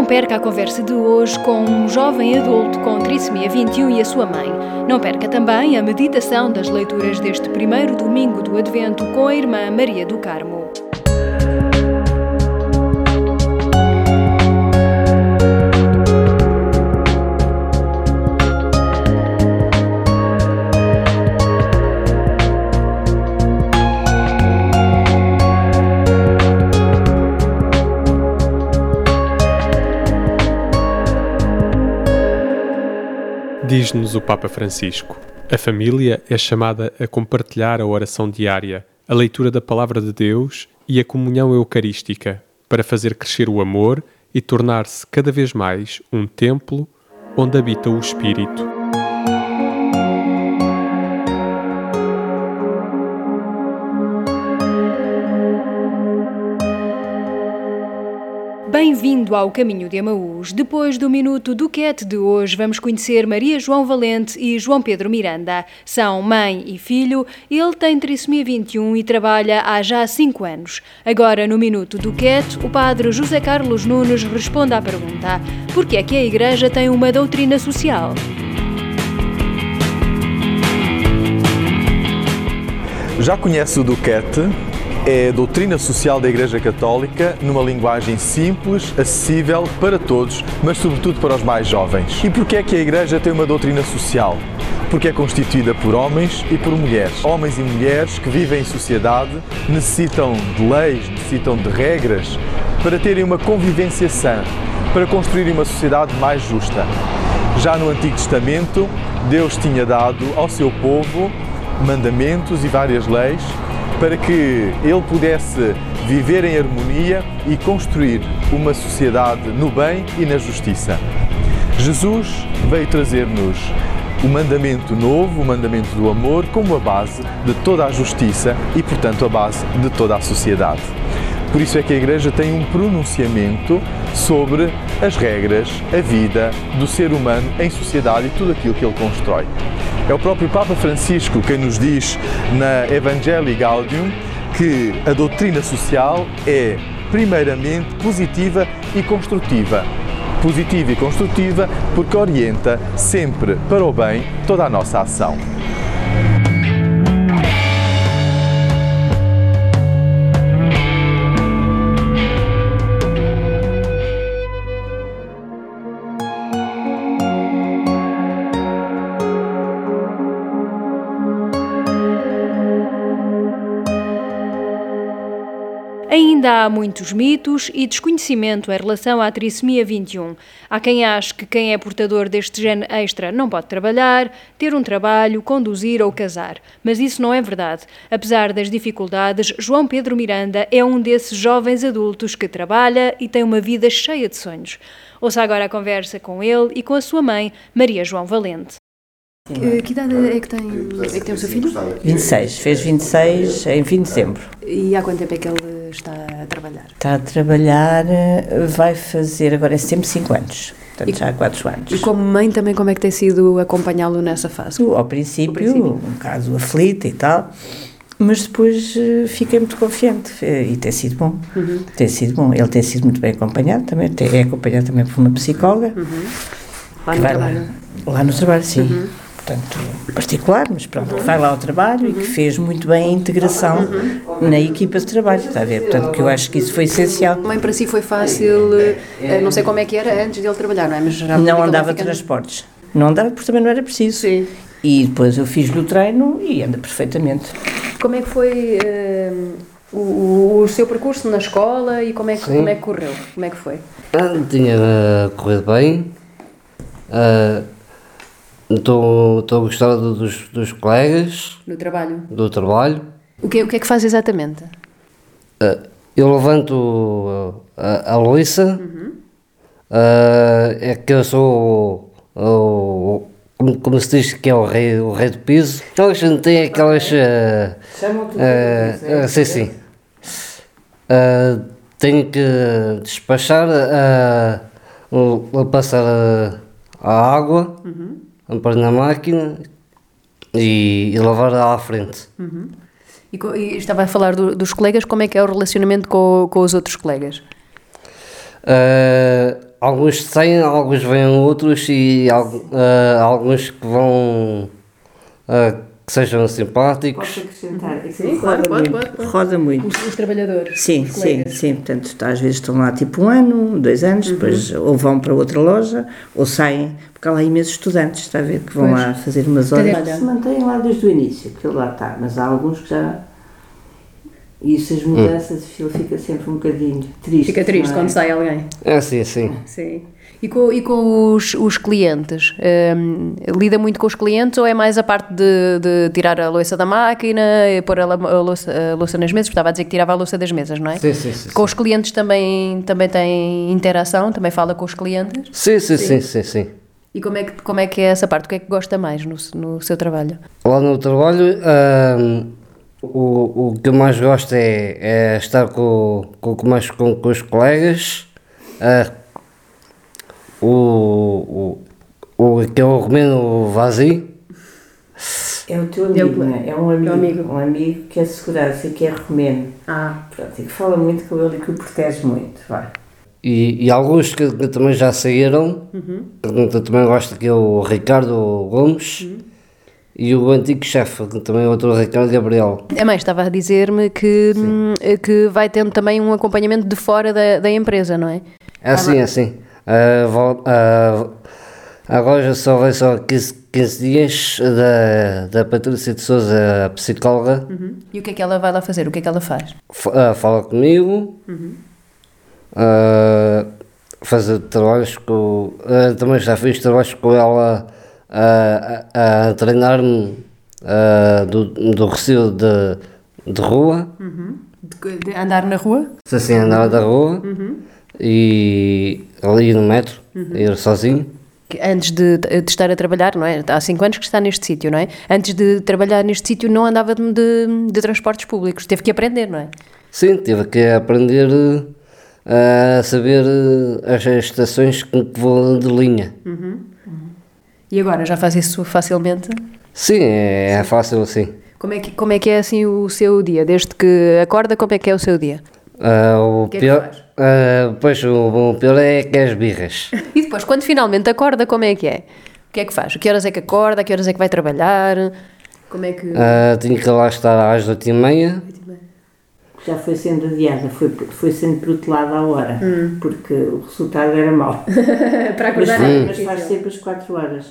Não perca a conversa de hoje com um jovem adulto com trissomia 21 e a sua mãe. Não perca também a meditação das leituras deste primeiro domingo do Advento com a irmã Maria do Carmo. Diz-nos o Papa Francisco: a família é chamada a compartilhar a oração diária, a leitura da Palavra de Deus e a comunhão eucarística, para fazer crescer o amor e tornar-se cada vez mais um templo onde habita o Espírito. Bem-vindo ao Caminho de Amaús. Depois do Minuto do Cat de hoje, vamos conhecer Maria João Valente e João Pedro Miranda. São mãe e filho. Ele tem trissomia 21 e trabalha há já 5 anos. Agora, no Minuto do Cat, o padre José Carlos Nunes responde à pergunta: por que é que a Igreja tem uma doutrina social? Já conhece o Duquette? É a doutrina social da Igreja Católica numa linguagem simples, acessível para todos, mas sobretudo para os mais jovens. E porquê é que a Igreja tem uma doutrina social? Porque é constituída por homens e por mulheres. Homens e mulheres que vivem em sociedade necessitam de leis, necessitam de regras para terem uma convivência sã, para construir uma sociedade mais justa. Já no Antigo Testamento, Deus tinha dado ao seu povo mandamentos e várias leis para que ele pudesse viver em harmonia e construir uma sociedade no bem e na justiça. Jesus veio trazer-nos o mandamento novo, o mandamento do amor, como a base de toda a justiça e, portanto, a base de toda a sociedade. Por isso é que a Igreja tem um pronunciamento sobre as regras, a vida do ser humano em sociedade e tudo aquilo que ele constrói. É o próprio Papa Francisco quem nos diz na Evangelii Gaudium que a doutrina social é, primeiramente, positiva e construtiva. Positiva e construtiva porque orienta sempre para o bem toda a nossa ação. Ainda há muitos mitos e desconhecimento em relação à trissomia 21. Há quem ache que quem é portador deste gene extra não pode trabalhar, ter um trabalho, conduzir ou casar. Mas isso não é verdade. Apesar das dificuldades, João Pedro Miranda é um desses jovens adultos que trabalha e tem uma vida cheia de sonhos. Ouça agora a conversa com ele e com a sua mãe, Maria João Valente. Que, que idade é que tem, é que tem o seu filho? 26, fez 26 em fim de dezembro. E há quanto tempo é que ele está a trabalhar? Está a trabalhar, vai fazer agora em setembro 5 anos. Portanto, E- já há 4 anos. E como mãe também, como é que tem sido acompanhá-lo nessa fase? Ao princípio, princípio. um caso aflito e tal, mas depois eh, fiquei muito confiante eh, e tem sido bom. Uhum. Tem sido bom. Ele tem sido muito bem acompanhado também, é acompanhado também por uma psicóloga. Lá que no vai trabalho? Lá, lá no trabalho, sim. Uhum. Portanto, particular, mas pronto, que vai lá ao trabalho e que fez muito bem a integração na equipa de trabalho, está a ver? Portanto, que eu acho que isso foi essencial. Mãe, para si foi fácil, eh, não sei como é que era antes dele trabalhar, não é? Mas já Não andava de transportes. Não andava porque também não era preciso. Sim. E depois eu fiz-lhe o treino e anda perfeitamente. Como é que foi eh, o, o seu percurso na escola e como é que, como é que correu? Como é que foi? Ah, Tinha ah, corrido bem. Ah, Estou estou a gostar do- dos, dos colegas, No trabalho? do trabalho. O que, o que é que faz exatamente? Ah, eu levanto a, a louça. Uhum. Ah, é que eu sou o, o- como, como se diz que é o rei, o rei do piso. Então a gente tem aquelas. ah, ah, ah, sim, sim. Ah, tenho que despachar, o- passar a, a pôr na máquina e, e lavar à frente. E, co- e estava a falar do- dos colegas, como é que é o relacionamento com, com os outros colegas? Ah, alguns saem, alguns vêm outros e ah, alguns que vão ah, que sejam simpáticos. Posso acrescentar? Aquilo Sim, roda claro, pode, muito. pode, pode. Roda muito. Os, os trabalhadores. Sim, os sim, sim. Portanto, tá, às vezes estão lá tipo um ano, dois anos, Uhum. depois ou vão para outra loja ou saem, porque há lá imensos estudantes, está a ver, que vão Pois. lá fazer umas horas. Se mantêm lá desde o início, que ele lá está, mas há alguns que já. E essas mudanças, ele fica sempre um bocadinho triste. Fica triste é? quando sai alguém. É assim, sim. Sim. E com, e com os, os clientes? Hum, lida muito com os clientes ou é mais a parte de, de tirar a louça da máquina e pôr a, a louça, a louça nas mesas? Estava a dizer que tirava a louça das mesas, não é? Sim, sim, sim. Com os clientes também, também tem interação, também fala com os clientes. Sim, sim, sim, sim, sim. E como é que, como é, que é essa parte? O que é que gosta mais no, no seu trabalho? Lá no trabalho, ahm, o, o que eu mais gosto é, é estar com, com, com mais com, com os colegas. ah, o, o, o que é o Romeno Vazio. É o teu É amigo, o- não é? É um amigo, amigo. Um amigo que é segurança e que é romeno. Ah, Pronto, e que fala muito com ele e que o protege muito. Vai. E, e alguns que, que também já saíram, que eu também gosto, que é o Ricardo Gomes. E o antigo chefe, que também é outro Ricardo Gabriel. A mãe estava a dizer-me que, hum, que vai tendo também um acompanhamento de fora da, da empresa, não é? É assim, é assim. Ah, agora já só vai só 15, 15 dias da, da Patrícia de Souza, a psicóloga, E o que é que ela vai lá fazer? O que é que ela faz? fa- ah, fala comigo, ah, fazer trabalhos com. ah, também já fiz trabalhos com ela a, a treinar-me do, do recio de, de rua, De, de andar na rua? se assim andava da rua, e ali no metro, ir sozinho. Antes de, de estar a trabalhar, não é? Há 5 anos que está neste sítio, não é? Antes de trabalhar neste sítio não andava de, de, de transportes públicos. Teve que aprender, não é? Sim, tive que aprender eh, a saber eh, as estações que vou de linha. E agora já faz isso facilmente? Sim, é, fácil assim. Como é, que, como é que é assim o seu dia? Desde que acorda, como é que é o seu dia? Ah, o que é que pior, ah, pois o, o pior é que é as birras. E depois, quando finalmente acorda, como é que é? O que é que faz? Que horas é que acorda? Que horas é que vai trabalhar? Como é que... Ah, tinha que lá estar às oito e meia. Já foi sendo adiada, foi, foi sendo protelada à hora, porque o resultado era mau. Para Mas, acordar faz- é mas faz sempre as 4 horas.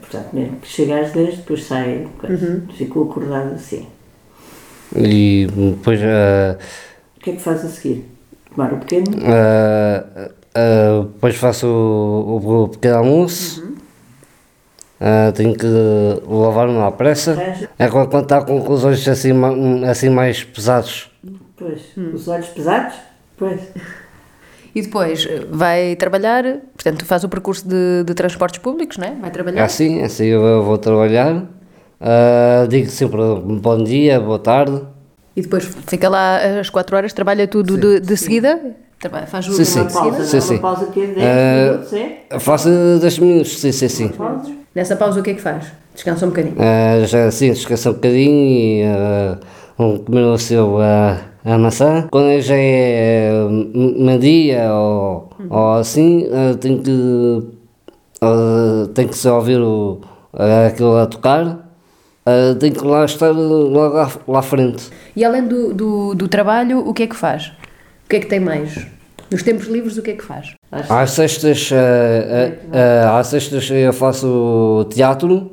Portanto, mesmo que chegue às 10, depois sai, coisa. ficou acordado assim. E depois ah, O que é que faz a seguir? Tomar o pequeno? ah, ah, depois faço o, o- pequeno almoço. Ah, tenho que lavar-me à pressa. É quando está com os olhos assim, assim mais pesados. Pois, os olhos pesados? Pois. E depois eh, vai trabalhar, portanto, faz o percurso de, de transportes públicos, não é? Vai É trabalhar. assim, é assim eu vou trabalhar. Ah, digo sempre bom dia, boa tarde. E depois fica lá às 4 horas, trabalha tudo de, de seguida? Trabalha, faz o Sim, sim. Uma pausa, Sim, não? sim. Uma pausa que é 10 Eh, minutos, é? Faço 10 minutos, sim, sim, sim. Nessa pausa o que é que faz? Descansa um bocadinho. Ah, já assim, descansa um bocadinho e ah, um comer o seu ah, a maçã. Quando já é meio-dia ou, ou assim, ah, tenho que ah, tenho que só ouvir o, ah, aquilo a tocar. Tenho que lá estar logo lá, lá à frente. E além do, do, do trabalho, o que é que faz? O que é que tem mais? Nos tempos livres, o que é que faz? Às sextas, ah, ah, às sextas eu faço teatro,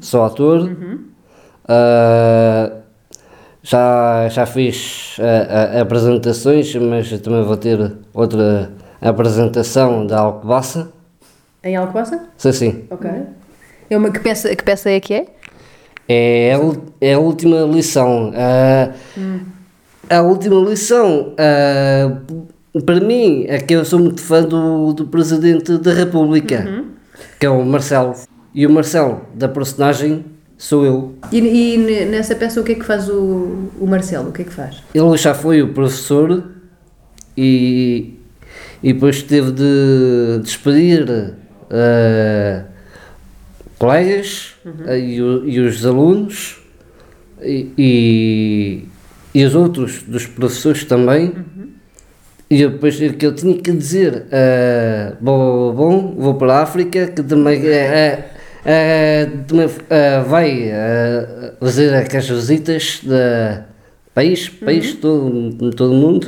sou ator. Ah, já, já fiz ah, ah, apresentações, mas também vou ter outra apresentação da Alcobaça. Em Alcobaça? Sim, sim. Ok. É uma, que, peça, que peça é que é? É a, é a última lição. Ah, A última lição, ah, para mim, é que eu sou muito fã do, do Presidente da República, que é o Marcelo. E o Marcelo, da personagem, sou eu. E, e ne- nessa peça o que é que faz o, o Marcelo? O que é que faz? Ele já foi o professor e, e depois teve de despedir ah, colegas ah, e, o- e os alunos e, e, e os outros dos professores também E eu depois o que eu tinha que dizer, uh, bom, bom, vou para a África, que também, uh, uh, também uh, vai uh, fazer aquelas visitas de país, país, todo, todo o mundo.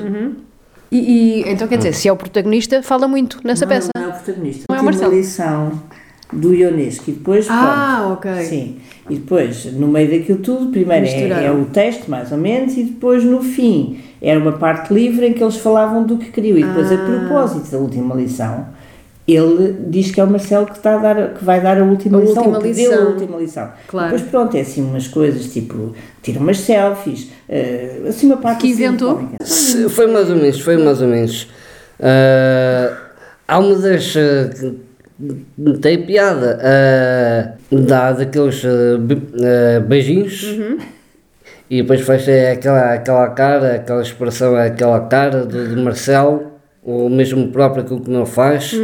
E, e, então quer dizer, se é o protagonista, fala muito nessa não, peça. Não é o protagonista. Não é o Marcelo. uma lição do Ionesco e depois. Ah, pronto. ok. Sim. E depois, no meio daquilo tudo, primeiro é, é o texto, mais ou menos, e depois no fim era uma parte livre em que eles falavam do que queriam. E depois, a Ah. propósito da última lição, ele diz que é o Marcelo que, está a dar, que vai dar a última A lição, última que deu a lição. última lição. Claro. Depois, pronto, é assim umas coisas tipo, tira umas selfies, eh, assim uma parte Que assim inventou? Foi mais ou menos, foi mais ou menos. Ah, há uma das. que tem piada, uh, dá daqueles be- beijinhos e depois faz aquela, aquela cara, aquela expressão, aquela cara do, do Marcelo, o mesmo próprio que o que não faz,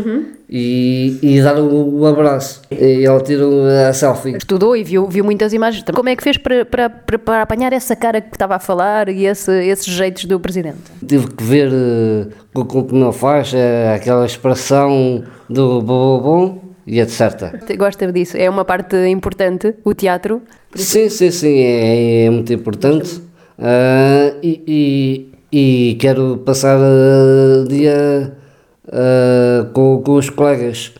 e, e dar o, o abraço. E ele tira a selfie. Estudou e viu, viu muitas imagens. Como é que fez para, para, para, para apanhar essa cara que estava a falar e esse, esses jeitos do presidente? Tive que ver eh, o que o que não faz, eh, aquela expressão do bom, bom e etc. Gosta disso? É uma parte importante, o teatro. Sim, sim, sim, é, é muito importante. E, e, e quero passar eh, dia ah, com, com os colegas.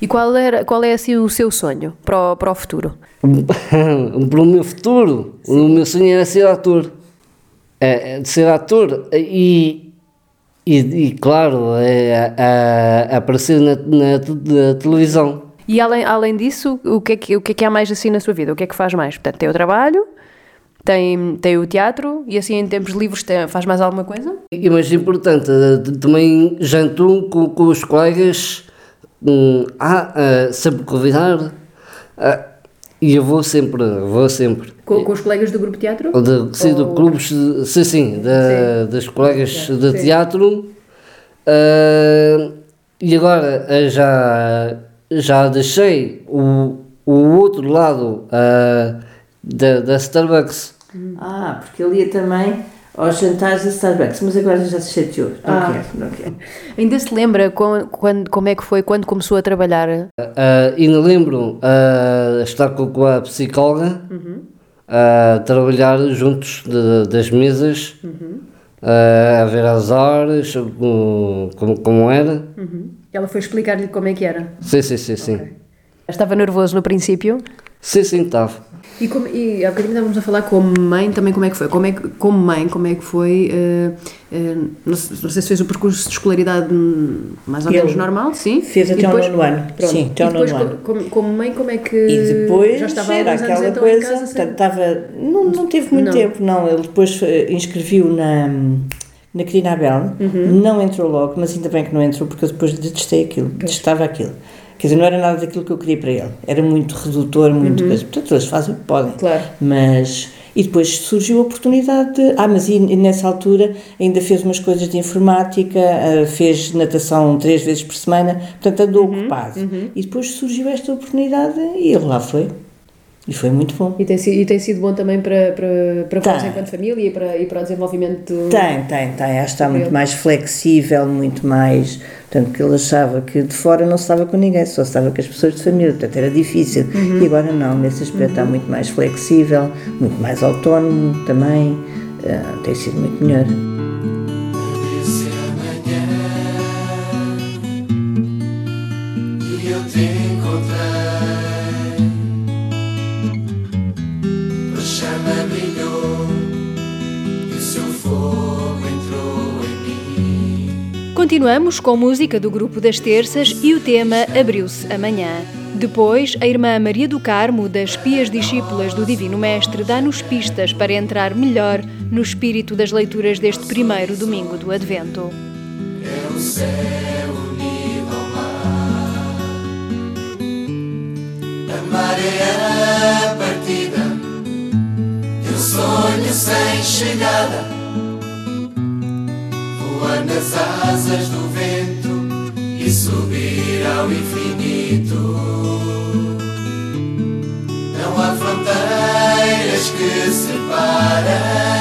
E qual, era, qual é assim o seu sonho para o, para o futuro? Para o meu futuro, o meu sonho era ser ator. É, é de ser ator e, e, e claro, é, a- a- aparecer na, na na televisão. E além, além disso, o que, é que, o que é que há mais assim na sua vida? O que é que faz mais? Portanto, tem o trabalho, tem, tem o teatro e assim em tempos livres tem- faz mais alguma coisa? E mais importante, eh, também janto com, com os colegas, hum, ah, ah, sempre convidar, ah, e eu vou sempre, vou sempre. Com, com os colegas do grupo teatro? De, sim, Ou- de clubes, de- sim, sim, da, das colegas de sim. teatro, ah, e agora ah, já, já deixei o, o outro lado ah, da, da Starbucks. Ah, porque ele ia também aos jantares da Starbucks, mas agora já se chateou. Não Ah. quero, não quero. Ainda se lembra quando, quando, como é que foi quando começou a trabalhar? Ah, ainda lembro ah, estar com, com a psicóloga, ah, trabalhar juntos de- das mesas, ah, a ver as horas, como, como, como era. Ela foi explicar-lhe como é que era. Sim, sim, sim, sim. Estava nervoso no princípio. Sim, sim, estava. E, como, e há bocadinho estávamos a falar como mãe também como é que foi. Como, é que, como mãe, como é que foi? eh, eh, não, sei, não sei se fez o percurso de escolaridade mais ou Ele menos normal, sim. fez até depois- nono ano. Pronto. Sim, até depois, nono ano. Como, como mãe, como é que. E depois já estava era aquela então coisa, em casa? estava, não, não teve muito Não. tempo, não. Ele depois eh, inscreviu na, na Querina Abel, Uhum. não entrou logo, mas ainda bem que não entrou, porque eu depois detestei aquilo, detestava aquilo. Quer dizer, não era nada daquilo que eu queria para ele. Era muito redutor, muito coisa. Portanto, eles fazem o que podem. Uhum. Claro. Mas. E depois surgiu a oportunidade de. Ah, mas e, nessa altura ainda fez umas coisas de informática, ah, fez natação três vezes por semana, portanto andou Uhum, ocupado. E depois surgiu esta oportunidade e ele lá foi. E foi muito bom. E tem, sido, e tem sido bom também para, para, para Tem. vós enquanto família e para, e para o desenvolvimento. Tem, tem, tem. Acho que está muito mais flexível, muito mais. Portanto, que ele achava que de fora não se estava com ninguém, só se estava com as pessoas de família, portanto era difícil. E agora não, nesse aspecto está muito mais flexível, muito mais autónomo também. Ah, tem sido muito melhor. Continuamos com música do grupo das terças e o tema Abriu-se amanhã. Depois, a irmã Maria do Carmo, das Pias Discípulas do Divino Mestre, dá-nos pistas para entrar melhor no espírito das leituras deste primeiro domingo do Advento. É o céu unido ao mar. A maré partida. E um sonho sem chegada. Nas asas do vento e subir ao infinito. Não há fronteiras que separem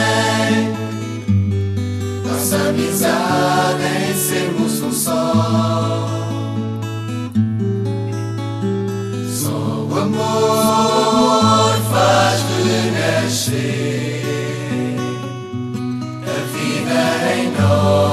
nossa amizade em sermos um só. Só o amor faz renascer a vida em nós,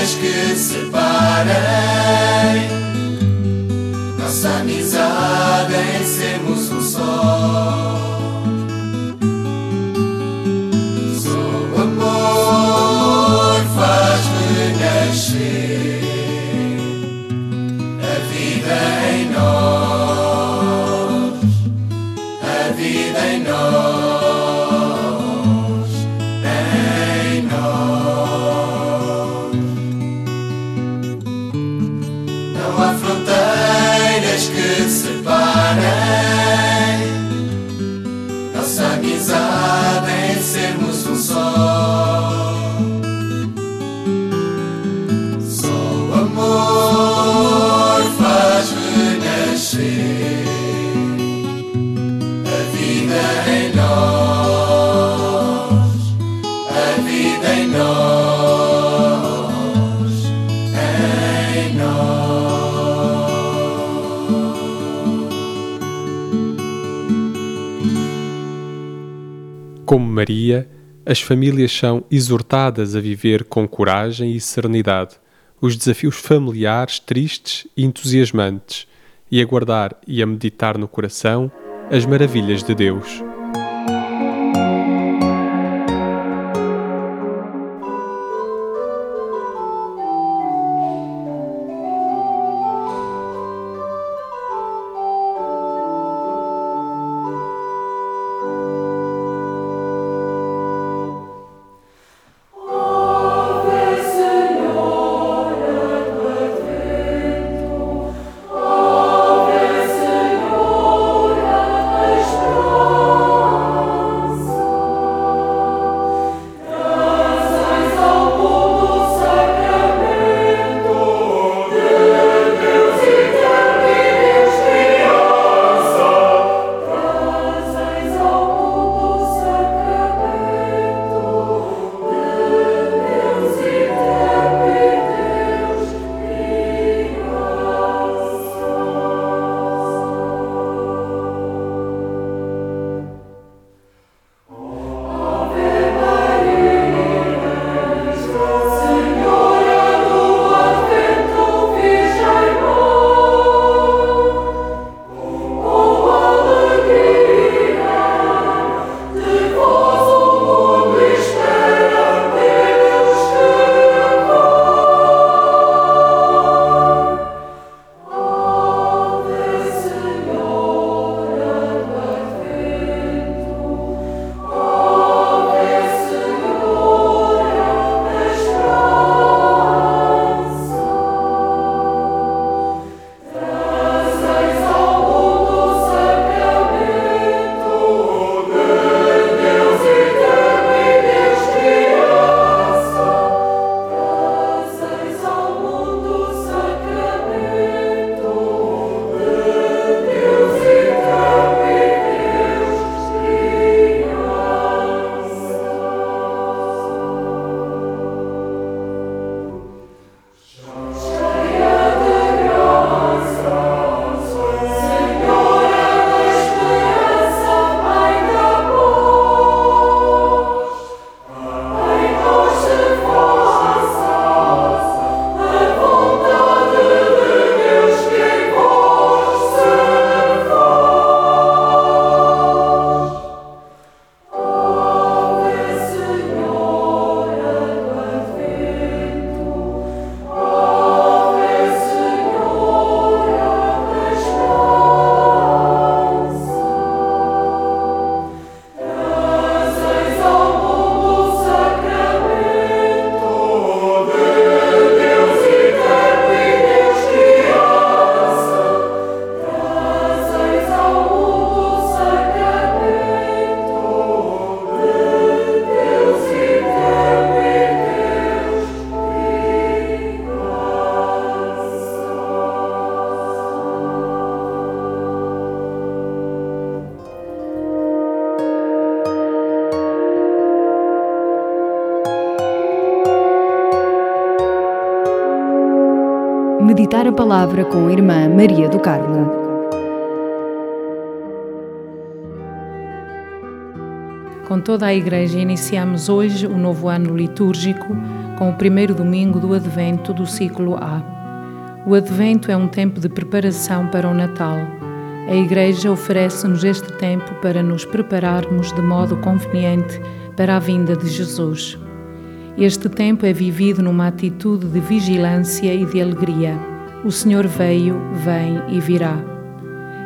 fronteiras que separem nossa amizade em sermos um. Só as famílias são exortadas a viver com coragem e serenidade os desafios familiares tristes e entusiasmantes e a guardar e a meditar no coração as maravilhas de Deus. Partilhar a Palavra com a Irmã Maria do Carmo. Com toda a Igreja, iniciamos hoje o novo ano litúrgico com o primeiro domingo do Advento do ciclo A. O Advento é um tempo de preparação para o Natal. A Igreja oferece-nos este tempo para nos prepararmos de modo conveniente para a vinda de Jesus. Este tempo é vivido numa atitude de vigilância e de alegria. O Senhor veio, vem e virá.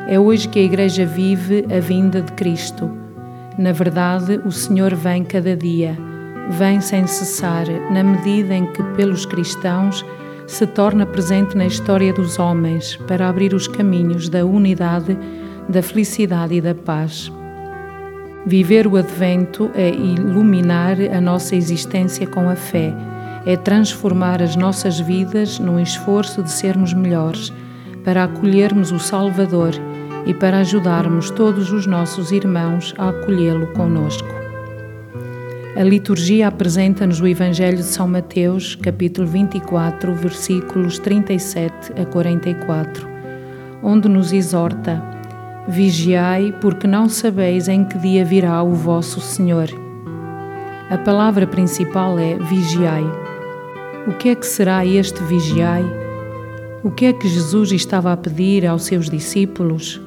É hoje que a Igreja vive a vinda de Cristo. Na verdade, o Senhor vem cada dia vem sem cessar, na medida em que, pelos cristãos, se torna presente na história dos homens para abrir os caminhos da unidade, da felicidade e da paz. Viver o Advento é iluminar a nossa existência com a fé, é transformar as nossas vidas num esforço de sermos melhores, para acolhermos o Salvador e para ajudarmos todos os nossos irmãos a acolhê-lo conosco. A liturgia apresenta-nos o Evangelho de São Mateus, capítulo 24, versículos 37 a 44, onde nos exorta: Vigiai, porque não sabeis em que dia virá o vosso Senhor. A palavra principal é vigiai. O que é que será este vigiai? O que é que Jesus estava a pedir aos seus discípulos?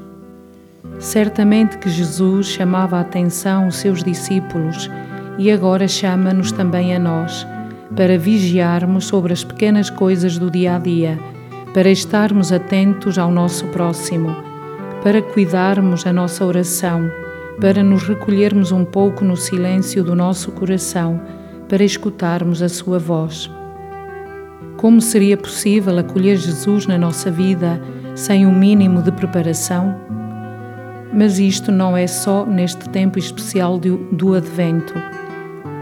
Certamente que Jesus chamava a atenção os seus discípulos e agora chama-nos também a nós para vigiarmos sobre as pequenas coisas do dia a dia, para estarmos atentos ao nosso próximo, para cuidarmos a nossa oração, para nos recolhermos um pouco no silêncio do nosso coração, para escutarmos a sua voz. Como seria possível acolher Jesus na nossa vida sem o um mínimo de preparação? Mas isto não é só neste tempo especial do Advento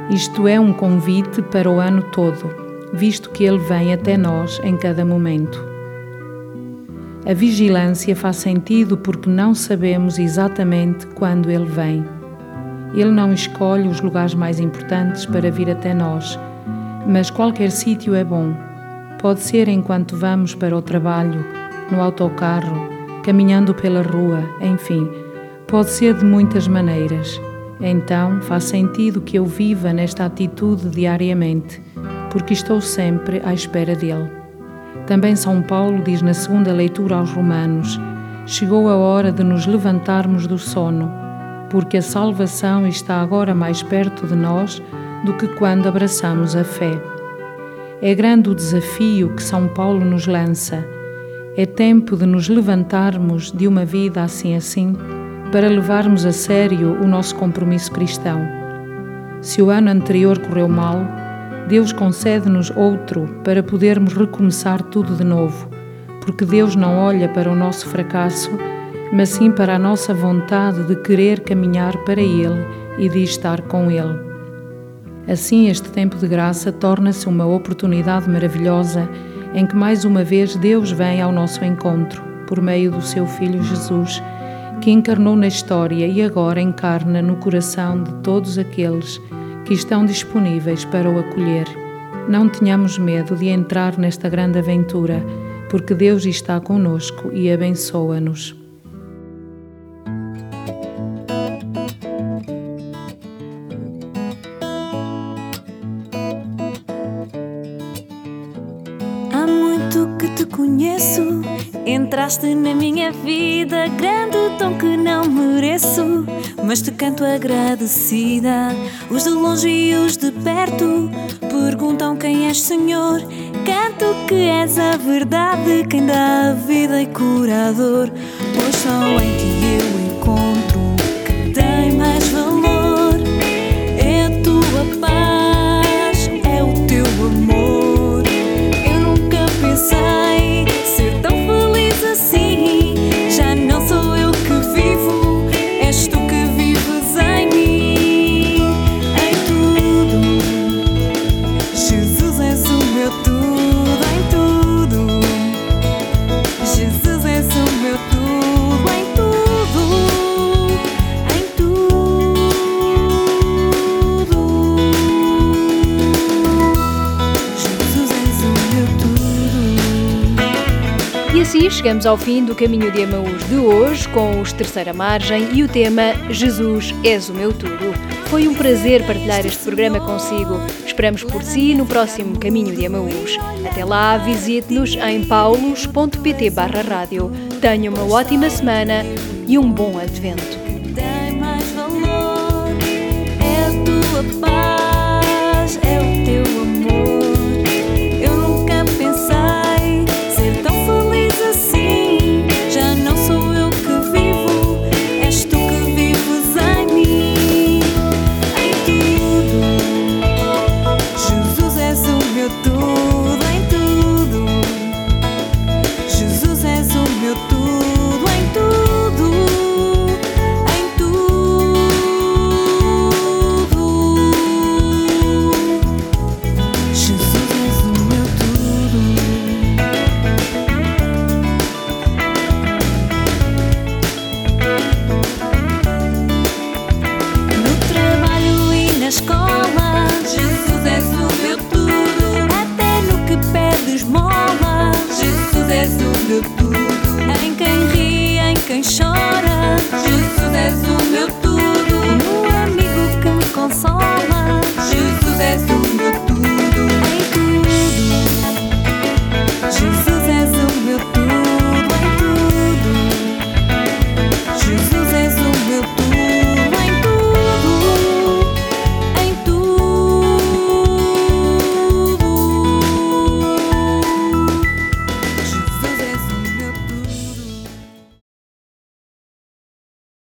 isto é um convite para o ano todo, visto que ele vem até nós em cada momento. A vigilância faz sentido porque não sabemos exatamente quando ele vem. Ele não escolhe os lugares mais importantes para vir até nós, mas qualquer sítio é bom. Pode ser enquanto vamos para o trabalho, no autocarro, caminhando pela rua, enfim, pode ser de muitas maneiras. Então faz sentido que eu viva nesta atitude diariamente, porque estou sempre à espera dele. Também São Paulo diz na segunda leitura aos Romanos: Chegou a hora de nos levantarmos do sono, porque a salvação está agora mais perto de nós do que quando abraçamos a fé. É grande o desafio que São Paulo nos lança. É tempo de nos levantarmos de uma vida assim assim para levarmos a sério o nosso compromisso cristão. Se o ano anterior correu mal, Deus concede-nos outro para podermos recomeçar tudo de novo, porque Deus não olha para o nosso fracasso, mas sim para a nossa vontade de querer caminhar para Ele e de estar com Ele. Assim, este tempo de graça torna-se uma oportunidade maravilhosa em que mais uma vez Deus vem ao nosso encontro, por meio do seu Filho Jesus que encarnou na história e agora encarna no coração de todos aqueles que estão disponíveis para o acolher. Não tenhamos medo de entrar nesta grande aventura, porque Deus está conosco e abençoa-nos. Há muito que te conheço Entraste na minha vida, grande tom que não mereço. Mas te canto agradecida. Os de longe e os de perto perguntam quem és, Senhor. Canto que és a verdade, quem dá vida e curador. Pois só em ti eu Jesus chegamos ao fim do Caminho de Emaús de hoje, com os Terceira Margem e o tema Jesus és o meu tudo. Foi um prazer partilhar este programa consigo. Esperamos por si no próximo Caminho de Emaús. Até lá, visite-nos em paulos.pt barra rádio. Tenha uma ótima semana e um bom advento.